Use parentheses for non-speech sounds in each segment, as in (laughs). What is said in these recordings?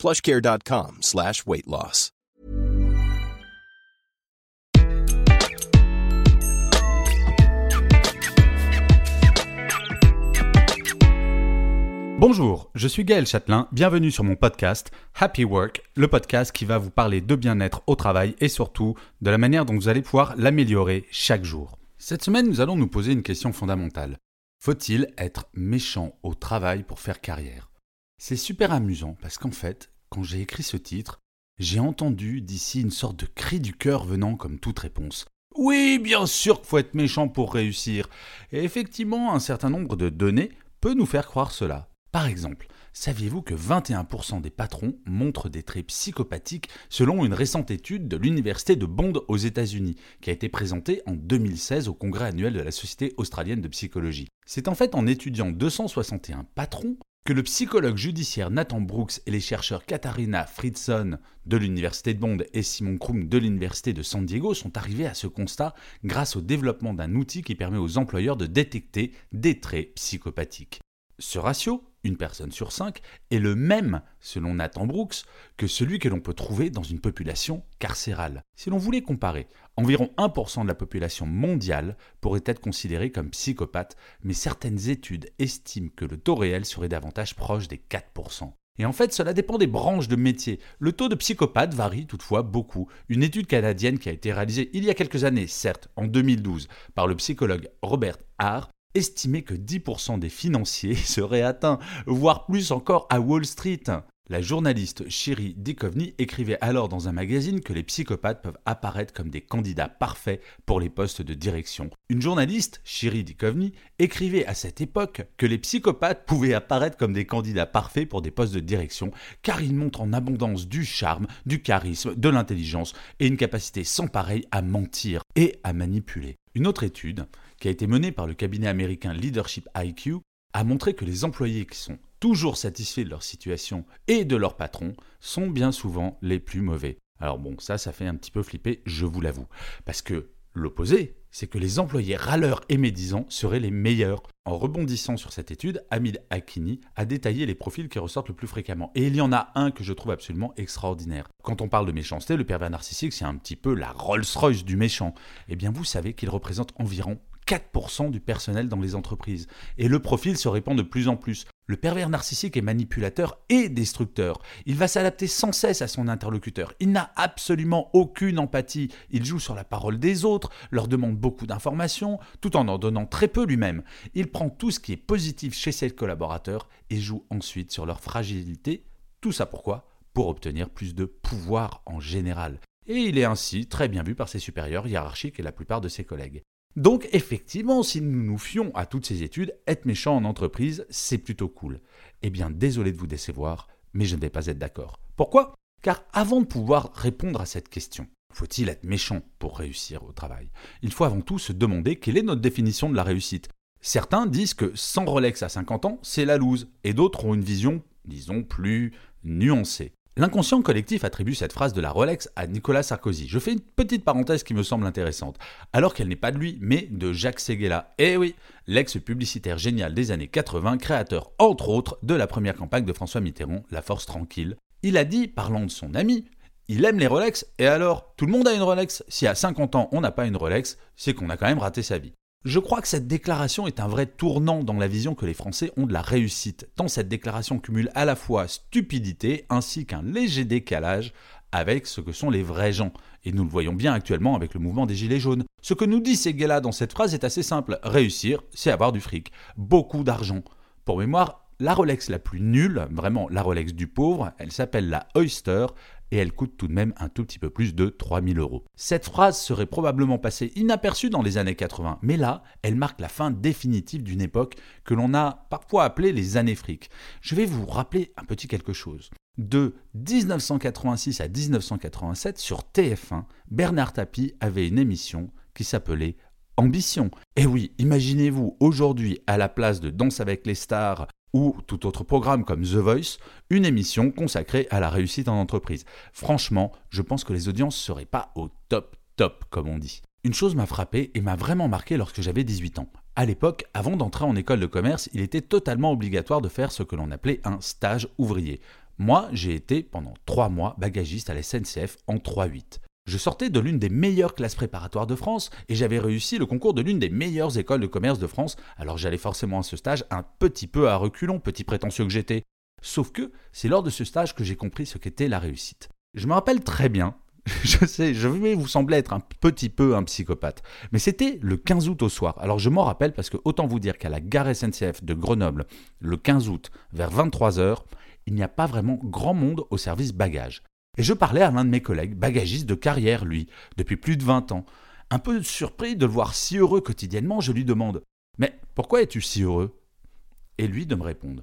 plushcare.com slash weight. Bonjour, je suis Gaël Châtelain, bienvenue sur mon podcast Happy Work, le podcast qui va vous parler de bien-être au travail et surtout de la manière dont vous allez pouvoir l'améliorer chaque jour. Cette semaine, nous allons nous poser une question fondamentale. Faut-il être méchant au travail pour faire carrière? C'est super amusant parce qu'en fait, quand j'ai écrit ce titre, j'ai entendu d'ici une sorte de cri du cœur venant comme toute réponse. Oui, bien sûr qu'il faut être méchant pour réussir. Et effectivement, un certain nombre de données peut nous faire croire cela. Par exemple, saviez-vous que 21% des patrons montrent des traits psychopathiques selon une récente étude de l'Université de Bond aux États-Unis, qui a été présentée en 2016 au congrès annuel de la Société australienne de psychologie? C'est en fait en étudiant 261 patrons que le psychologue judiciaire Nathan Brooks et les chercheurs Katharina Friedson de l'Université de Bond et Simon Krum de l'Université de San Diego sont arrivés à ce constat grâce au développement d'un outil qui permet aux employeurs de détecter des traits psychopathiques. Ce ratio, une personne sur cinq, est le même, selon Nathan Brooks, que celui que l'on peut trouver dans une population carcérale. Si l'on voulait comparer, environ 1% de la population mondiale pourrait être considérée comme psychopathe, mais certaines études estiment que le taux réel serait davantage proche des 4%. Et en fait, cela dépend des branches de métier. Le taux de psychopathe varie toutefois beaucoup. Une étude canadienne qui a été réalisée il y a quelques années, certes, en 2012, par le psychologue Robert Haar, estimait que 10% des financiers (laughs) seraient atteints, voire plus encore à Wall Street. La journaliste Shiri Dikovny écrivait alors dans un magazine que les psychopathes peuvent apparaître comme des candidats parfaits pour les postes de direction. Une journaliste, Shiri Dikovny, écrivait à cette époque que les psychopathes pouvaient apparaître comme des candidats parfaits pour des postes de direction car ils montrent en abondance du charme, du charisme, de l'intelligence et une capacité sans pareil à mentir et à manipuler. Une autre étude, qui a été menée par le cabinet américain Leadership IQ, a montré que les employés qui sont toujours satisfaits de leur situation et de leur patron sont bien souvent les plus mauvais. Alors bon, ça, ça fait un petit peu flipper, je vous l'avoue. Parce que l'opposé, c'est que les employés râleurs et médisants seraient les meilleurs. En rebondissant sur cette étude, Hamid Hakini a détaillé les profils qui ressortent le plus fréquemment. Et il y en a un que je trouve absolument extraordinaire. Quand on parle de méchanceté, le pervers narcissique, c'est un petit peu la Rolls-Royce du méchant. Eh bien, vous savez qu'il représente environ 4% du personnel dans les entreprises. Et le profil se répand de plus en plus. Le pervers narcissique est manipulateur et destructeur. Il va s'adapter sans cesse à son interlocuteur. Il n'a absolument aucune empathie. Il joue sur la parole des autres, leur demande beaucoup d'informations, tout en en donnant très peu lui-même. Il prend tout ce qui est positif chez ses collaborateurs et joue ensuite sur leur fragilité. Tout ça pourquoi? Pour obtenir plus de pouvoir en général. Et il est ainsi très bien vu par ses supérieurs hiérarchiques et la plupart de ses collègues. Donc effectivement, si nous nous fions à toutes ces études, être méchant en entreprise, c'est plutôt cool. Eh bien, désolé de vous décevoir, mais je ne vais pas être d'accord. Pourquoi? Car avant de pouvoir répondre à cette question, faut-il être méchant pour réussir au travail? Il faut avant tout se demander quelle est notre définition de la réussite. Certains disent que sans Rolex à 50 ans, c'est la loose, et d'autres ont une vision, disons, plus nuancée. L'inconscient collectif attribue cette phrase de la Rolex à Nicolas Sarkozy. Je fais une petite parenthèse qui me semble intéressante, alors qu'elle n'est pas de lui, mais de Jacques Seguela. Eh oui, l'ex-publicitaire génial des années 80, créateur entre autres de la première campagne de François Mitterrand, La Force Tranquille. Il a dit, parlant de son ami, il aime les Rolex, et alors, tout le monde a une Rolex. Si à 50 ans on n'a pas une Rolex, c'est qu'on a quand même raté sa vie. Je crois que cette déclaration est un vrai tournant dans la vision que les Français ont de la réussite, tant cette déclaration cumule à la fois stupidité ainsi qu'un léger décalage avec ce que sont les vrais gens. Et nous le voyons bien actuellement avec le mouvement des Gilets jaunes. Ce que nous dit Seguela dans cette phrase est assez simple. Réussir, c'est avoir du fric. Beaucoup d'argent. Pour mémoire, la Rolex la plus nulle, vraiment la Rolex du pauvre, elle s'appelle la Oyster et elle coûte tout de même un tout petit peu plus de 3000 euros. Cette phrase serait probablement passée inaperçue dans les années 80, mais là, elle marque la fin définitive d'une époque que l'on a parfois appelée les années fric. Je vais vous rappeler un petit quelque chose. De 1986 à 1987, sur TF1, Bernard Tapie avait une émission qui s'appelait Ambition. Et oui, imaginez-vous aujourd'hui à la place de Danse avec les stars ou tout autre programme comme The Voice, une émission consacrée à la réussite en entreprise. Franchement, je pense que les audiences ne seraient pas au top top, comme on dit. Une chose m'a frappé et m'a vraiment marqué lorsque j'avais 18 ans. À l'époque, avant d'entrer en école de commerce, il était totalement obligatoire de faire ce que l'on appelait un stage ouvrier. Moi, j'ai été pendant 3 mois bagagiste à la SNCF en 3-8. Je sortais de l'une des meilleures classes préparatoires de France et j'avais réussi le concours de l'une des meilleures écoles de commerce de France, alors j'allais forcément à ce stage un petit peu à reculons, petit prétentieux que j'étais. Sauf que c'est lors de ce stage que j'ai compris ce qu'était la réussite. Je me rappelle très bien, (laughs) je sais, je vais vous sembler être un petit peu un psychopathe, mais c'était le 15 août au soir. Alors je m'en rappelle parce que autant vous dire qu'à la gare SNCF de Grenoble, le 15 août, vers 23h, il n'y a pas vraiment grand monde au service bagages. Et je parlais à l'un de mes collègues, bagagiste de carrière, lui, depuis plus de 20 ans. Un peu surpris de le voir si heureux quotidiennement, je lui demande Mais pourquoi es-tu si heureux? Et lui de me répondre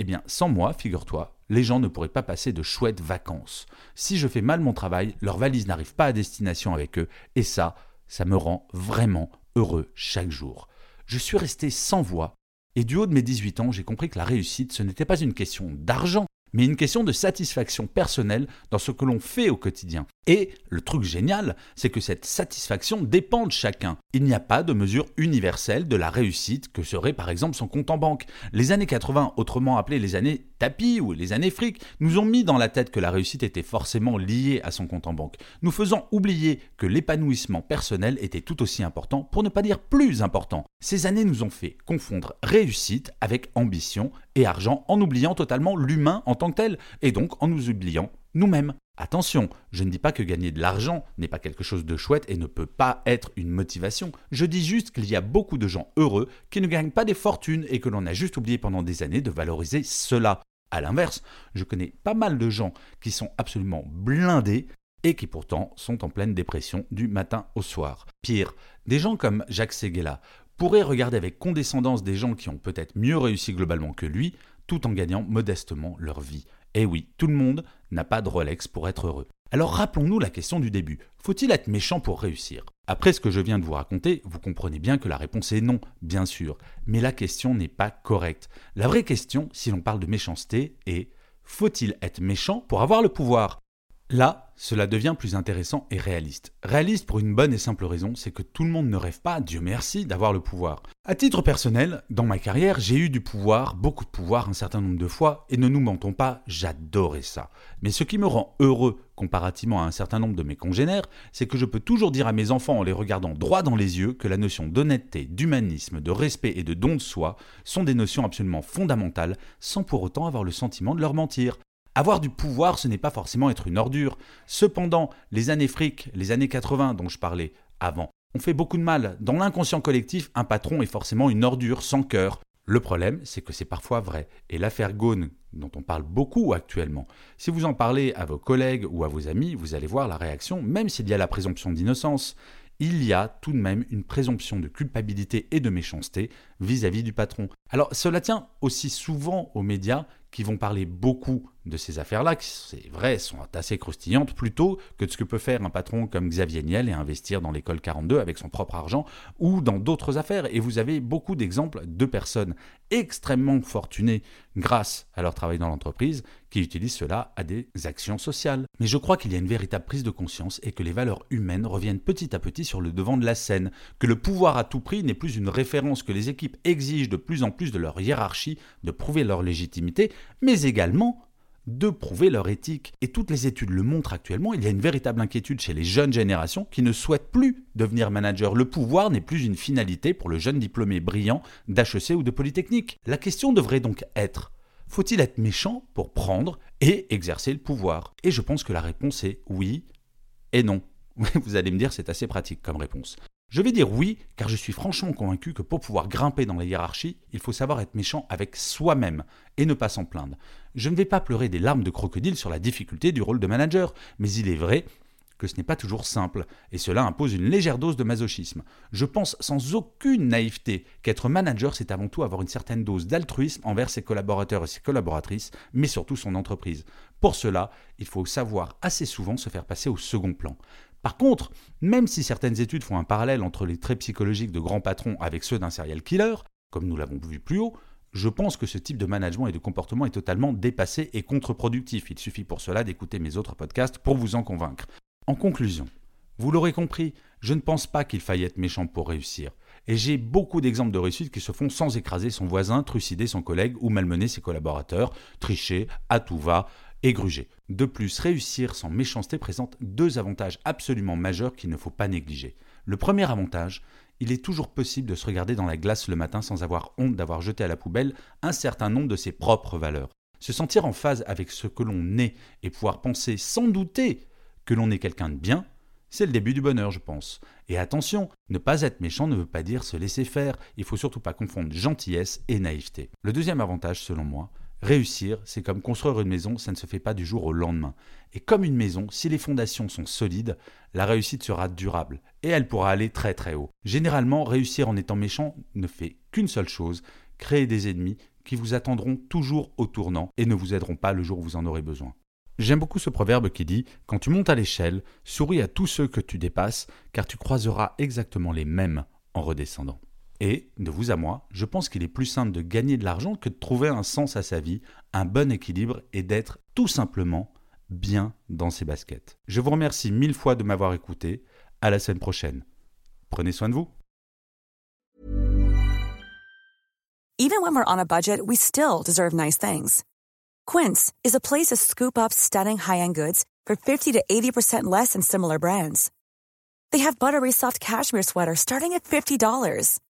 Eh bien, sans moi, figure-toi, les gens ne pourraient pas passer de chouettes vacances. Si je fais mal mon travail, leurs valises n'arrivent pas à destination avec eux, et ça, ça me rend vraiment heureux chaque jour. Je suis resté sans voix, et du haut de mes 18 ans, j'ai compris que la réussite, ce n'était pas une question d'argent, mais une question de satisfaction personnelle dans ce que l'on fait au quotidien. Et le truc génial, c'est que cette satisfaction dépend de chacun. Il n'y a pas de mesure universelle de la réussite que serait par exemple son compte en banque. Les années 80, autrement appelées les années tapis ou les années fric, nous ont mis dans la tête que la réussite était forcément liée à son compte en banque, nous faisant oublier que l'épanouissement personnel était tout aussi important, pour ne pas dire plus important. Ces années nous ont fait confondre réussite avec ambition et argent en oubliant totalement l'humain en tant que tel, et donc en nous oubliant nous-mêmes. Attention, je ne dis pas que gagner de l'argent n'est pas quelque chose de chouette et ne peut pas être une motivation. Je dis juste qu'il y a beaucoup de gens heureux qui ne gagnent pas des fortunes et que l'on a juste oublié pendant des années de valoriser cela. A l'inverse, je connais pas mal de gens qui sont absolument blindés et qui pourtant sont en pleine dépression du matin au soir. Pire, des gens comme Jacques Seguela pourraient regarder avec condescendance des gens qui ont peut-être mieux réussi globalement que lui, tout en gagnant modestement leur vie. Eh oui, tout le monde n'a pas de Rolex pour être heureux. Alors rappelons-nous la question du début. Faut-il être méchant pour réussir? Après ce que je viens de vous raconter, vous comprenez bien que la réponse est non, bien sûr. Mais la question n'est pas correcte. La vraie question, si l'on parle de méchanceté, est faut-il être méchant pour avoir le pouvoir? Là, cela devient plus intéressant et réaliste. Réaliste pour une bonne et simple raison, c'est que tout le monde ne rêve pas, Dieu merci, d'avoir le pouvoir. À titre personnel, dans ma carrière, j'ai eu du pouvoir, beaucoup de pouvoir un certain nombre de fois, et ne nous mentons pas, j'adorais ça. Mais ce qui me rend heureux comparativement à un certain nombre de mes congénères, c'est que je peux toujours dire à mes enfants en les regardant droit dans les yeux que la notion d'honnêteté, d'humanisme, de respect et de don de soi sont des notions absolument fondamentales, sans pour autant avoir le sentiment de leur mentir. Avoir du pouvoir, ce n'est pas forcément être une ordure. Cependant, les années fric, les années 80 dont je parlais avant, ont fait beaucoup de mal. Dans l'inconscient collectif, un patron est forcément une ordure sans cœur. Le problème, c'est que c'est parfois vrai. Et l'affaire Gaune, dont on parle beaucoup actuellement, si vous en parlez à vos collègues ou à vos amis, vous allez voir la réaction, même s'il y a la présomption d'innocence il y a tout de même une présomption de culpabilité et de méchanceté vis-à-vis du patron. Alors cela tient aussi souvent aux médias qui vont parler beaucoup de ces affaires-là, qui, c'est vrai, sont assez croustillantes, plutôt que de ce que peut faire un patron comme Xavier Niel et investir dans l'école 42 avec son propre argent, ou dans d'autres affaires. Et vous avez beaucoup d'exemples de personnes extrêmement fortunées grâce à leur travail dans l'entreprise, qui utilisent cela à des actions sociales. Mais je crois qu'il y a une véritable prise de conscience et que les valeurs humaines reviennent petit à petit sur le devant de la scène, que le pouvoir à tout prix n'est plus une référence que les équipes exigent de plus en plus de leur hiérarchie de prouver leur légitimité, mais également de prouver leur éthique. Et toutes les études le montrent actuellement, il y a une véritable inquiétude chez les jeunes générations qui ne souhaitent plus devenir manager. Le pouvoir n'est plus une finalité pour le jeune diplômé brillant d'HEC ou de Polytechnique. La question devrait donc être, faut-il être méchant pour prendre et exercer le pouvoir? Et je pense que la réponse est oui et non. (laughs) Vous allez me dire, c'est assez pratique comme réponse. Je vais dire oui, car je suis franchement convaincu que pour pouvoir grimper dans la hiérarchie, il faut savoir être méchant avec soi-même et ne pas s'en plaindre. Je ne vais pas pleurer des larmes de crocodile sur la difficulté du rôle de manager, mais il est vrai que ce n'est pas toujours simple, et cela impose une légère dose de masochisme. Je pense sans aucune naïveté qu'être manager, c'est avant tout avoir une certaine dose d'altruisme envers ses collaborateurs et ses collaboratrices, mais surtout son entreprise. Pour cela, il faut savoir assez souvent se faire passer au second plan. Par contre, même si certaines études font un parallèle entre les traits psychologiques de grands patrons avec ceux d'un serial killer, comme nous l'avons vu plus haut, je pense que ce type de management et de comportement est totalement dépassé et contre-productif. Il suffit pour cela d'écouter mes autres podcasts pour vous en convaincre. En conclusion, vous l'aurez compris, je ne pense pas qu'il faille être méchant pour réussir. Et j'ai beaucoup d'exemples de réussite qui se font sans écraser son voisin, trucider son collègue ou malmener ses collaborateurs, tricher, à tout va, et gruger. De plus, réussir sans méchanceté présente deux avantages absolument majeurs qu'il ne faut pas négliger. Le premier avantage, il est toujours possible de se regarder dans la glace le matin sans avoir honte d'avoir jeté à la poubelle un certain nombre de ses propres valeurs. Se sentir en phase avec ce que l'on est et pouvoir penser sans douter que l'on est quelqu'un de bien, c'est le début du bonheur, je pense. Et attention, ne pas être méchant ne veut pas dire se laisser faire, il faut surtout pas confondre gentillesse et naïveté. Le deuxième avantage, selon moi, Réussir, c'est comme construire une maison, ça ne se fait pas du jour au lendemain. Et comme une maison, si les fondations sont solides, la réussite sera durable et elle pourra aller très très haut. Généralement, réussir en étant méchant ne fait qu'une seule chose, créer des ennemis qui vous attendront toujours au tournant et ne vous aideront pas le jour où vous en aurez besoin. J'aime beaucoup ce proverbe qui dit Quand tu montes à l'échelle, souris à tous ceux que tu dépasses, car tu croiseras exactement les mêmes en redescendant. Et, de vous à moi, je pense qu'il est plus simple de gagner de l'argent que de trouver un sens à sa vie, un bon équilibre et d'être tout simplement bien dans ses baskets. Je vous remercie mille fois de m'avoir écouté. À la semaine prochaine. Prenez soin de vous. Even when we're on a budget, we still deserve nice things. Quince is a place to scoop up stunning high-end goods for 50 to 80% less than similar brands. They have buttery soft cashmere sweaters starting at $50